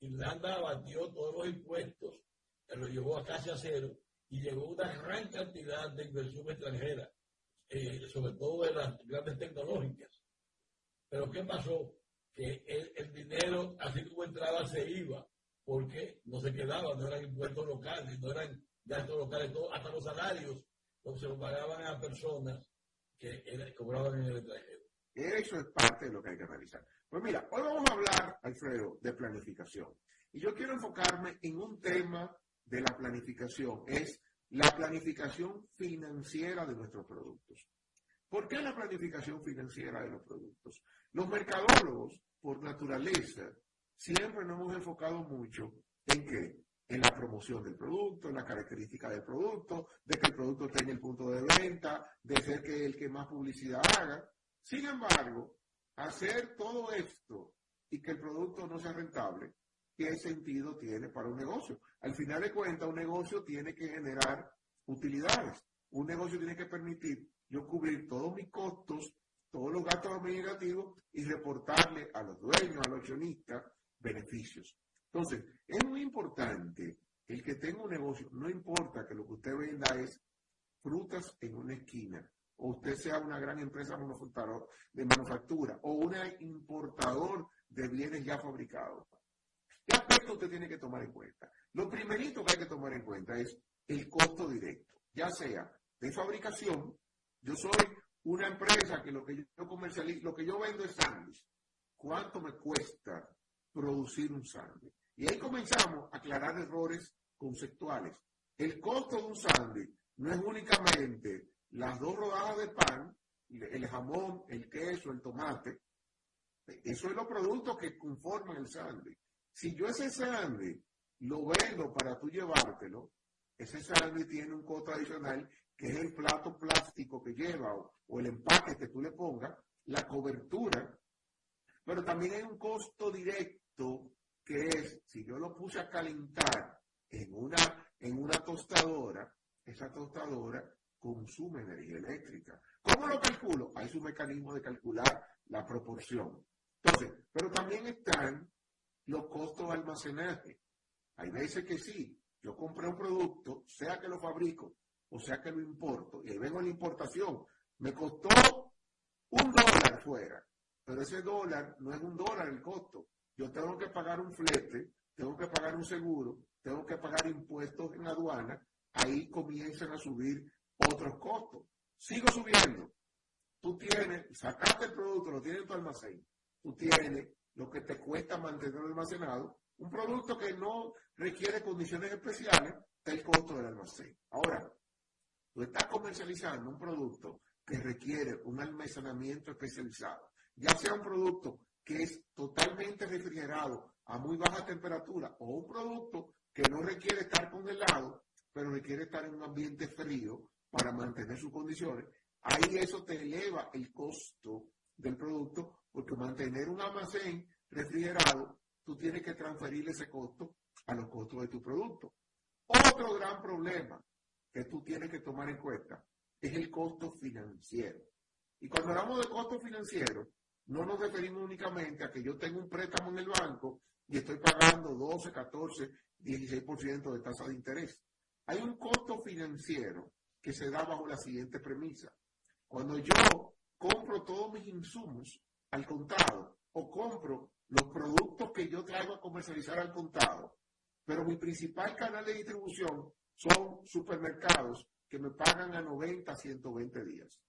B: Irlanda abatió todos los impuestos, lo llevó a casi a cero y llegó una gran cantidad de inversión extranjera, eh, sobre todo de las grandes tecnológicas. Pero ¿qué pasó? Que el, dinero, así como entraba, se iba, porque no se quedaba, no eran impuestos locales, no eran gastos locales, todo, hasta los salarios, pagaban a personas que cobraban en el extranjero.
D: Eso es parte de lo que hay que analizar. Pues mira, hoy vamos a hablar, Alfredo, de planificación. Y yo quiero enfocarme en un tema de la planificación, es la planificación financiera de nuestros productos. ¿Por qué la planificación financiera de los productos? Los mercadólogos, por naturaleza, siempre nos hemos enfocado mucho en qué? En la promoción del producto, en la característica del producto, de que el producto tenga el punto de venta, de ser que el que más publicidad haga. Sin embargo, hacer todo esto y que el producto no sea rentable, ¿qué sentido tiene para un negocio? Al final de cuentas, un negocio tiene que generar utilidades. Un negocio tiene que permitir yo cubrir todos mis costos, todos los gastos administrativos y reportarle a los dueños, a los accionistas, beneficios. Entonces, es muy importante el que tenga un negocio, no importa que lo que usted venda es frutas en una esquina, o usted sea una gran empresa de manufactura o un importador de bienes ya fabricados. ¿Qué aspecto usted tiene que tomar en cuenta? Lo primerito que hay que tomar en cuenta es el costo directo, ya sea de fabricación, yo soy una empresa que lo que yo comercializo, lo que yo vendo es sándwich. ¿Cuánto me cuesta producir un sándwich? Y ahí comenzamos a aclarar errores conceptuales. El costo de un sándwich no es únicamente las dos rodajas de pan, el jamón, el queso, el tomate, eso es los productos que conforman el sándwich. Si yo ese sándwich lo vendo para tú llevártelo, ese sándwich tiene un costo adicional que es el plato plástico que lleva o, o el empaque que tú le pongas, la cobertura, pero también hay un costo directo que es, si yo lo puse a calentar en una, en una tostadora, esa tostadora consume energía eléctrica. ¿Cómo lo calculo? Hay su mecanismo de calcular la proporción. Entonces, pero también están los costos de almacenaje. Hay veces que sí, yo compré un producto, sea que lo fabrico o sea que lo importo, y ahí vengo la importación, me costó un dólar fuera, pero ese dólar no es un dólar el costo. Yo tengo que pagar un flete, tengo que pagar un seguro, tengo que pagar impuestos en aduana, ahí comienzan a subir otros costos. Sigo subiendo. Tú tienes, sacaste el producto, lo tienes en tu almacén. Tú tienes lo que te cuesta mantenerlo almacenado. Un producto que no requiere condiciones especiales, está el costo del almacén. Ahora, tú estás comercializando un producto que requiere un almacenamiento especializado, ya sea un producto que es totalmente refrigerado a muy baja temperatura o un producto que no requiere estar congelado, pero requiere estar en un ambiente frío para mantener sus condiciones, ahí eso te eleva el costo del producto porque mantener un almacén refrigerado, tú tienes que transferir ese costo a los costos de tu producto. Otro gran problema que tú tienes que tomar en cuenta es el costo financiero. Y cuando hablamos de costo financiero, no nos referimos únicamente a que yo tengo un préstamo en el banco y estoy pagando 12, 14, 16% de tasa de interés. Hay un costo financiero que se da bajo la siguiente premisa. Cuando yo compro todos mis insumos al contado o compro los productos que yo traigo a comercializar al contado, pero mi principal canal de distribución son supermercados que me pagan a 90, 120 días.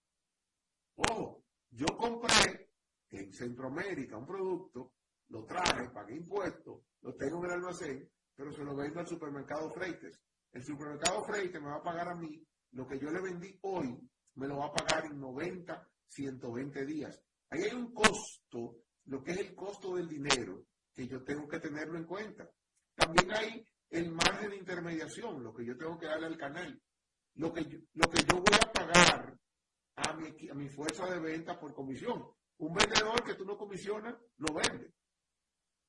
D: Ojo, yo compré en Centroamérica un producto, lo traje, pagué impuestos, lo tengo en el almacén, pero se lo vendo al supermercado Freites. El supermercado Freites me va a pagar a mí lo que yo le vendí hoy, me lo va a pagar en 90, 120 días. Ahí hay un costo, lo que es el costo del dinero, que yo tengo que tenerlo en cuenta. También hay el margen de intermediación, lo que yo tengo que darle al canal. Lo que yo, lo que yo voy a pagar a mi, a mi fuerza de venta por comisión. Un vendedor que tú no comisionas, lo vende.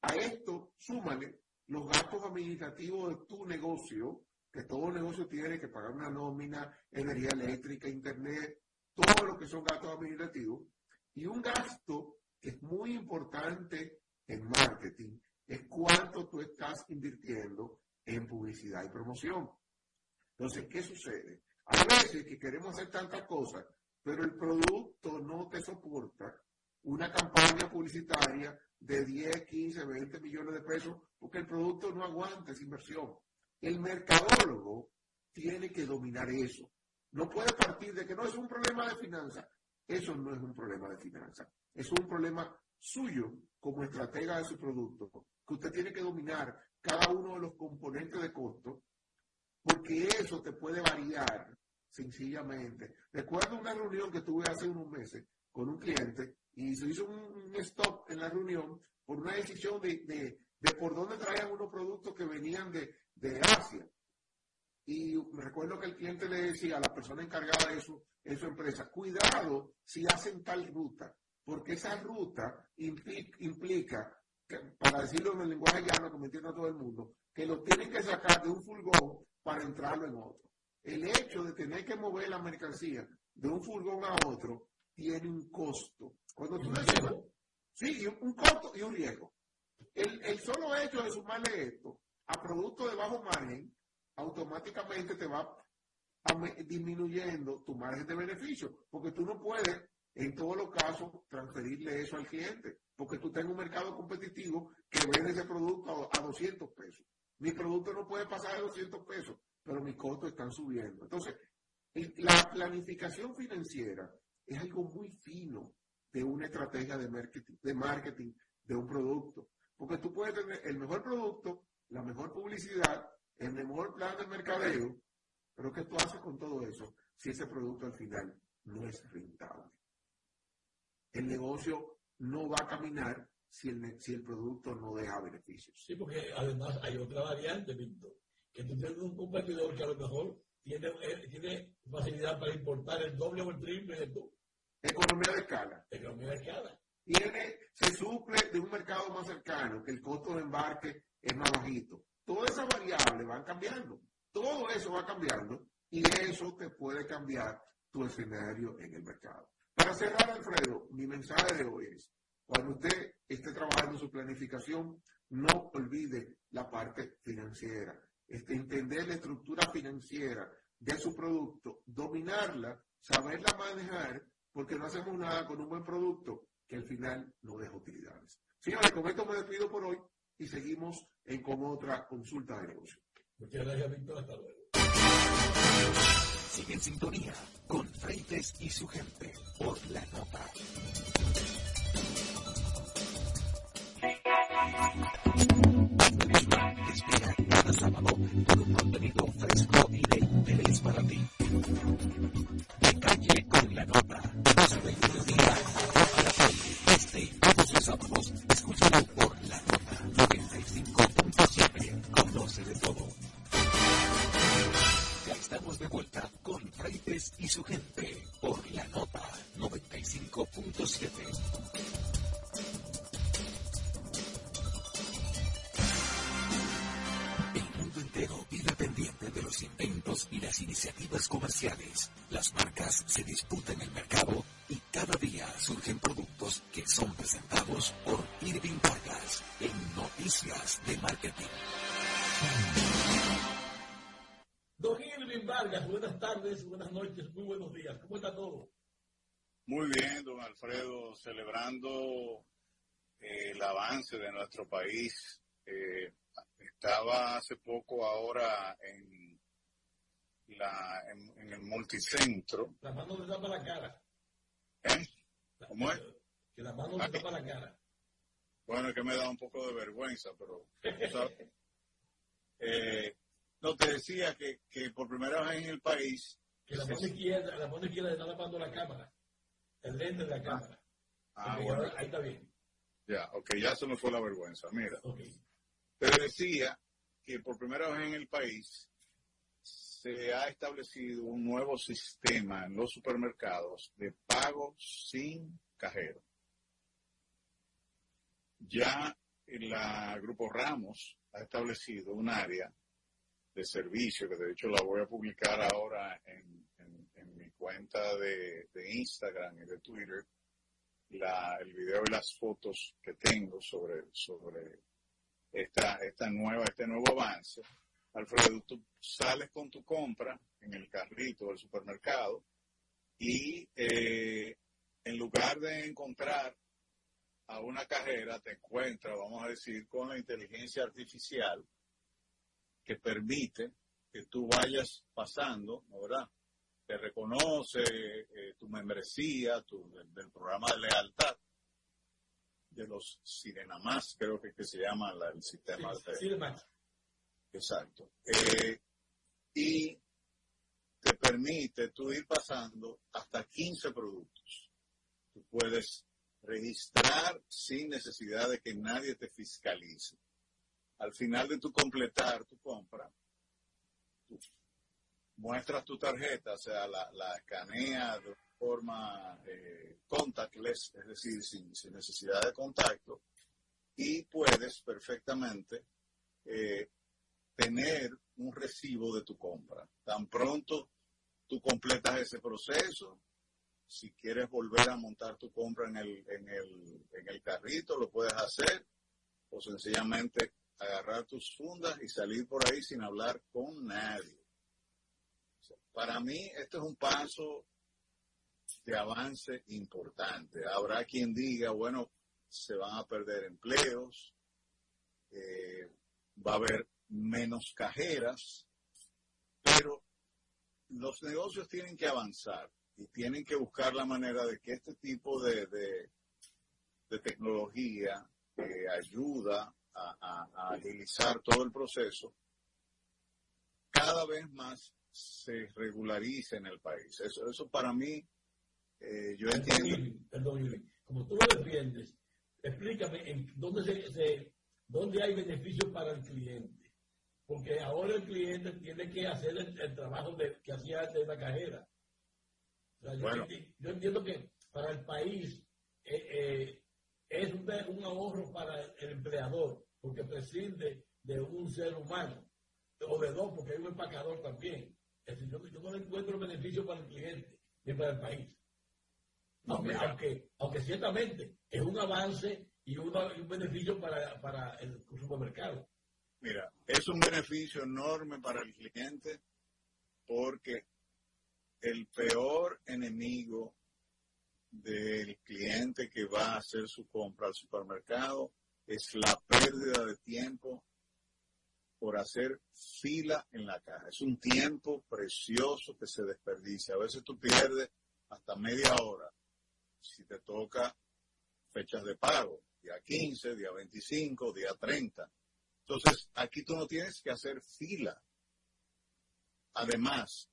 D: A esto, súmale los gastos administrativos de tu negocio, que todo negocio tiene que pagar una nómina, energía eléctrica, internet, todo lo que son gastos administrativos. Y un gasto que es muy importante en marketing es cuánto tú estás invirtiendo en publicidad y promoción. Entonces, ¿qué sucede? Hay veces que queremos hacer tantas cosas, pero el producto no te soporta una campaña publicitaria de 10, 15, 20 millones de pesos, porque el producto no aguanta esa inversión. El mercadólogo tiene que dominar eso. No puede partir de que no es un problema de finanzas. Eso no es un problema de finanzas. Es un problema suyo como estratega de su producto, que usted tiene que dominar cada uno de los componentes de costo, porque eso te puede variar sencillamente. Recuerdo una reunión que tuve hace unos meses con un cliente y se hizo un, stop en la reunión por una decisión de, por dónde traían unos productos que venían de, de Asia. Y recuerdo que el cliente le decía a la persona encargada de eso en su empresa, cuidado si hacen tal ruta, porque esa ruta implica, para decirlo en el lenguaje llano que me entienda todo el mundo, que lo tienen que sacar de un furgón para entrarlo en otro. El hecho de tener que mover la mercancía de un furgón a otro tiene un costo. Cuando tú decís, sí, un costo y un riesgo. El, el solo hecho de sumarle esto a productos de bajo margen, automáticamente te va disminuyendo tu margen de beneficio, porque tú no puedes, en todos los casos, transferirle eso al cliente, porque tú tienes un mercado competitivo que vende ese producto a, 200 pesos. Mi producto no puede pasar de 200 pesos, pero mis costos están subiendo. Entonces, la planificación financiera es algo muy fino de una estrategia de marketing, de marketing de un producto. Porque tú puedes tener el mejor producto, la mejor publicidad, el mejor plan de mercadeo, pero ¿qué tú haces con todo eso si ese producto al final no es rentable? El negocio no va a caminar si el, si el producto no deja beneficios.
B: Sí, porque además hay otra variante, Víctor, que tú tienes un competidor que a lo mejor tiene, eh, tiene facilidad para importar el doble o el triple de tú.
D: Economía de escala.
B: Economía de escala.
D: Tiene, se suple de un mercado más cercano, que el costo de embarque es más bajito. Todas esas variables van cambiando. Todo eso va cambiando y eso te puede cambiar tu escenario en el mercado. Para cerrar, Alfredo, mi mensaje de hoy es, cuando usted esté trabajando su planificación, no olvide la parte financiera. Este, entender la estructura financiera de su producto, dominarla, saberla manejar, porque no hacemos nada con un buen producto que al final no deja utilidades. Señores, con esto me despido por hoy y seguimos en con otra consulta de negocio.
B: Muchas gracias, Víctor. Hasta luego.
A: Sigue en sintonía con Freites y su gente por la nota. Cada sábado con un contenido fresco y de interés para ti. De calle con la nota. Desde el mediodía a la tarde. Este todos los sábados. Escúchalo
B: buenos días. ¿Cómo está todo?
E: Muy bien, don Alfredo, celebrando eh, el avance de nuestro país. Eh, estaba hace poco ahora en, la, en, en el multicentro.
B: La mano le tapa la cara.
E: ¿Eh? ¿Cómo es?
B: Que la mano le tapa la cara.
E: Bueno, es que me da un poco de vergüenza, pero... ¿sabes? Eh, no, te decía que, que por primera vez en el país...
B: Que la mano izquierda, la mano izquierda está tapando la cámara. El lente de la cámara.
E: Ah,
B: Ok,
E: bueno,
B: ahora- Ahí está bien.
E: ya, ok, ya se me fue la vergüenza. Mira,
B: Ok.
E: te decía que por primera vez en el país se ha establecido un nuevo sistema en los supermercados de pago sin cajero. Ya la Grupo Ramos ha establecido un área de servicio, que de hecho la voy a publicar ahora en, en- mi cuenta de, de Instagram y de Twitter, la- el video y las fotos que tengo sobre, sobre esta, esta nueva, este nuevo avance. Alfredo, tú sales con tu compra en el carrito del supermercado y eh, en lugar de encontrar a una cajera, te encuentras, vamos a decir, con la inteligencia artificial que permite que tú vayas pasando, ¿no ¿verdad? Te reconoce eh, tu membresía, tu, del, del programa de lealtad de los Sirenamás, creo que, que se llama la- el sistema de...
B: Sí, de Max.
E: Exacto. Eh, y te permite tú ir pasando hasta 15 productos. Tú puedes registrar sin necesidad de que nadie te fiscalice. Al final de tu completar tu compra, tú muestras tu tarjeta, o sea, la, la de forma eh, contactless, es decir, sin, sin necesidad de contacto, y puedes perfectamente eh, tener un recibo de tu compra. Tan pronto tú completas ese proceso, si quieres volver a montar tu compra en el, en el, en el carrito, lo puedes hacer, o sencillamente agarrar tus fundas y salir por ahí sin hablar con nadie. Para mí, este es un paso de avance importante. Habrá quien diga, bueno, se van a perder empleos, eh, va a haber menos cajeras, pero los negocios tienen que avanzar y tienen que buscar la manera de que este tipo de, de, tecnología que ayuda a, a- a agilizar todo el proceso, cada vez más se regularice en el país. Eso, eso para mí, eh, yo entiendo.
B: Perdón, Irving. Como tú lo defiendes, explícame en dónde, se, se- dónde hay beneficios para el cliente. Porque ahora el cliente tiene que hacer el, el trabajo de- que hacía antes la cajera. O sea, yo,
E: Bueno.
B: enti- yo entiendo que para el país eh, eh, es un, un ahorro para el empleador, porque prescinde de un ser humano, o de dos, porque hay un empacador también. Es decir, yo, yo no encuentro beneficio para el cliente ni para el país.
E: No,
B: Aunque,
E: mira.
B: aunque, aunque ciertamente es un avance y, una- y un beneficio para, para el supermercado.
E: Mira, es un beneficio enorme para el cliente porque el peor enemigo del cliente que va a hacer su compra al supermercado es la pérdida de tiempo por hacer fila en la caja. Es un tiempo precioso que se desperdicia. A veces tú pierdes hasta media hora si te toca fechas de pago, día 15, día 25, día 30. Entonces, aquí tú no tienes que hacer fila. Además,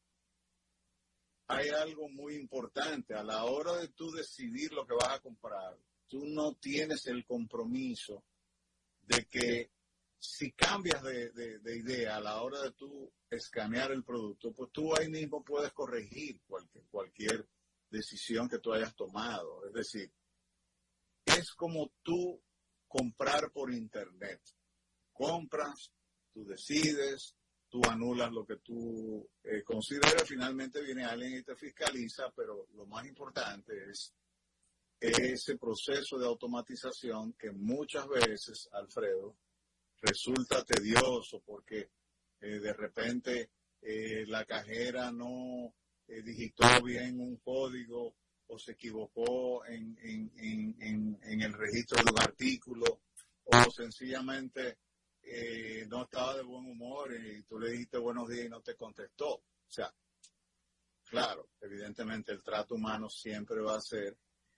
E: hay algo muy importante. A la hora de tú decidir lo que vas a comprar, tú no tienes el compromiso de que si cambias de, idea a la hora de tú escanear el producto, pues tú ahí mismo puedes corregir cualquier, cualquier decisión que tú hayas tomado. Es decir, es como tú comprar por internet. Compras, tú decides, tú anulas lo que tú eh, consideras, finalmente viene alguien y te fiscaliza, pero lo más importante es ese proceso de automatización que muchas veces, Alfredo, resulta tedioso porque eh, de repente eh, la cajera no digitó bien un código o se equivocó en, en, el registro de un artículo o sencillamente eh, no estaba de buen humor y tú le dijiste buenos días y no te contestó. O sea, claro, evidentemente el trato humano siempre va a ser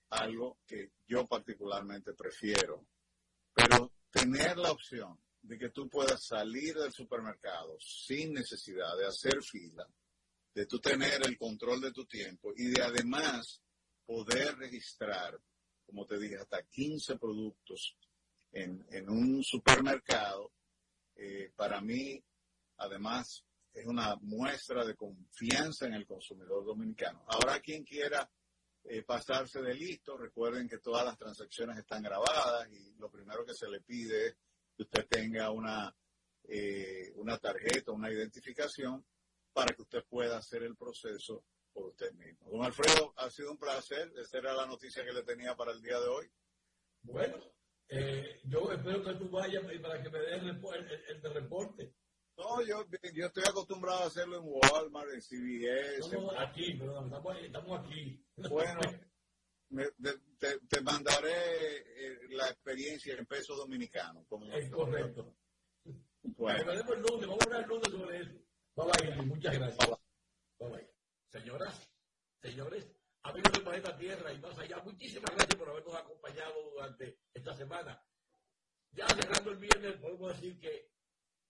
E: algo que yo particularmente prefiero, pero tener la opción de que tú puedas salir del supermercado sin necesidad de hacer fila, de tú tener el control de tu tiempo y de además poder registrar, como te dije, hasta 15 productos en, un supermercado eh, para mí, además, es una muestra de confianza en el consumidor dominicano. Ahora, quien quiera eh, pasarse de listo, recuerden que todas las transacciones están grabadas y lo primero que se le pide es que usted tenga una, eh, una tarjeta, una identificación para que usted pueda hacer el proceso por usted mismo. Don Alfredo, ha sido un placer. Esa era la noticia que le tenía para el día de hoy.
B: Bueno, eh, yo espero que tú vayas para que me des el, el, reporte.
E: No, yo, yo estoy acostumbrado a hacerlo en Walmart, en CBS.
B: No, aquí, perdón, estamos, estamos aquí.
E: Bueno, te, te, mandaré eh, la experiencia en pesos dominicanos.
B: es correcto. Bueno. el lunes, vamos a hablar el lunes sobre eso. Bye bye, muchas gracias. Bye bye. Señoras, señores, amigos del planeta Tierra y más allá, muchísimas gracias por habernos acompañado durante esta semana. Ya cerrando el viernes, podemos decir que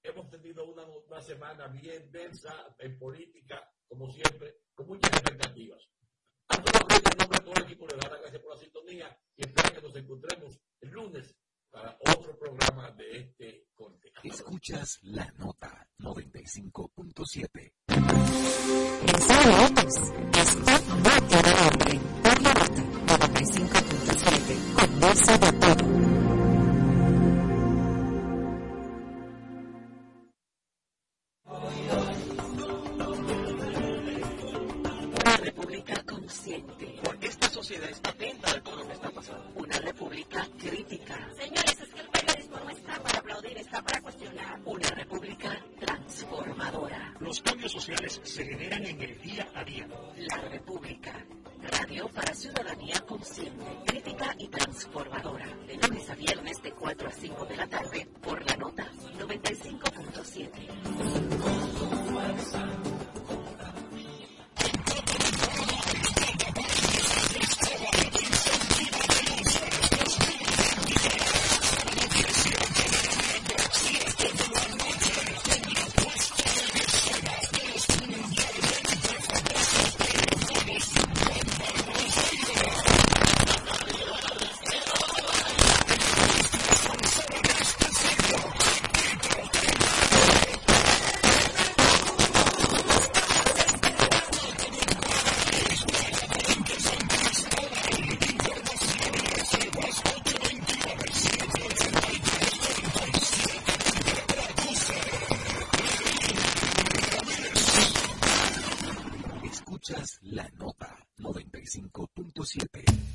B: hemos tenido una, una semana bien densa en política, como siempre, con muchas expectativas. A todos en nombre de todo el equipo le da las gracias por la sintonía y espero que nos encontremos el lunes para otro programa de este corte.
A: Escuchas la nota 95.7.
F: En Autos, esto no tiene nombre. Por la nota 95.7, conversa de todo. 95.7.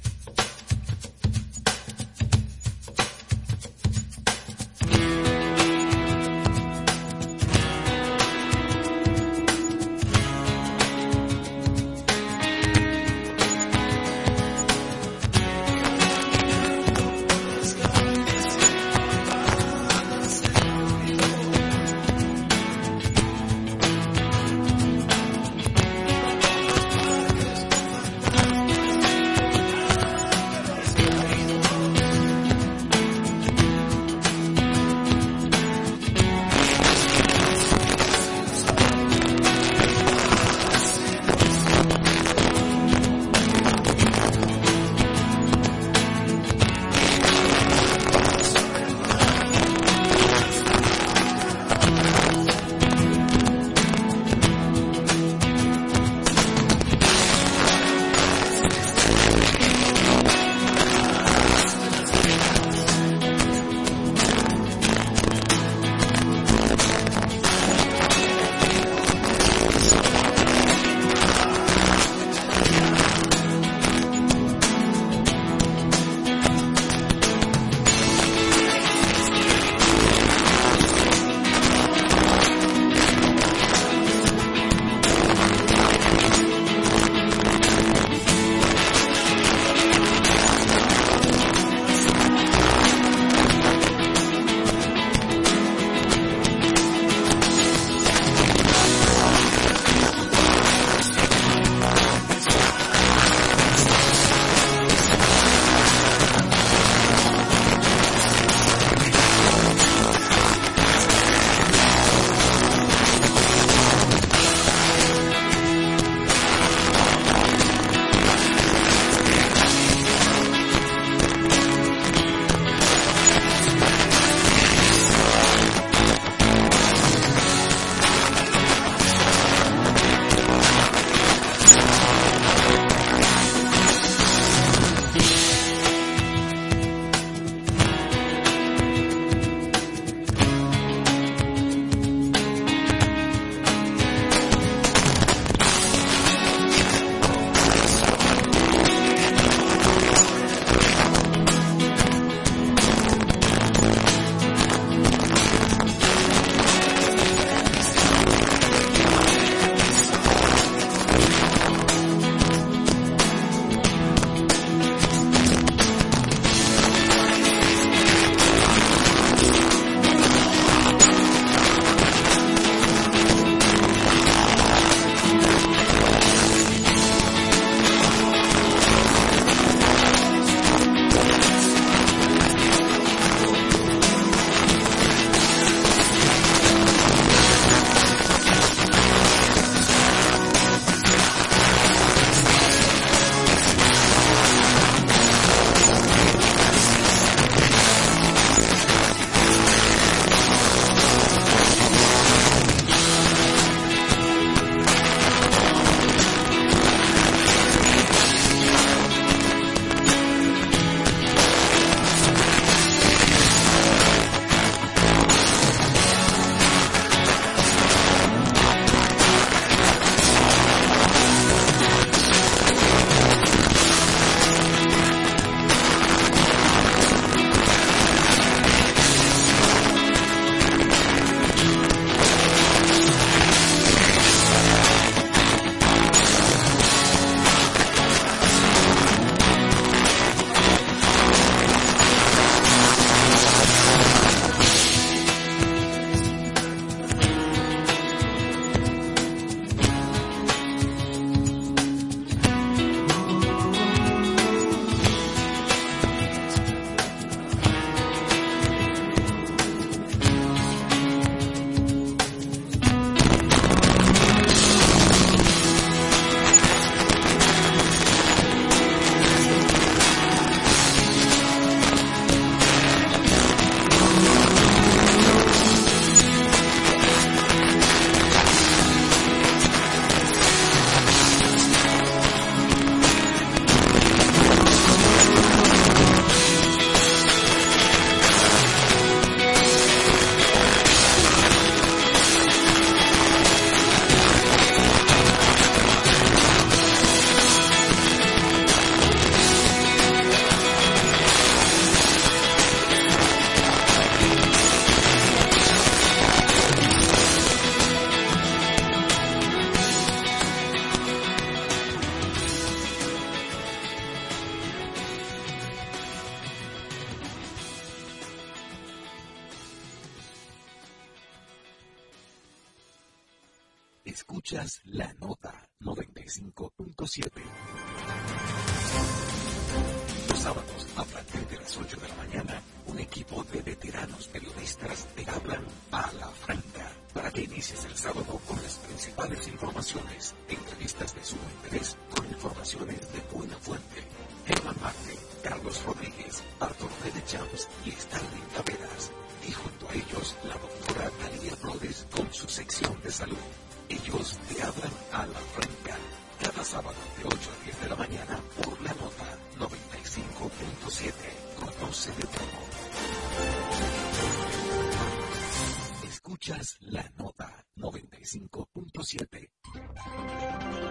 G: Escuchas la nota 95.7.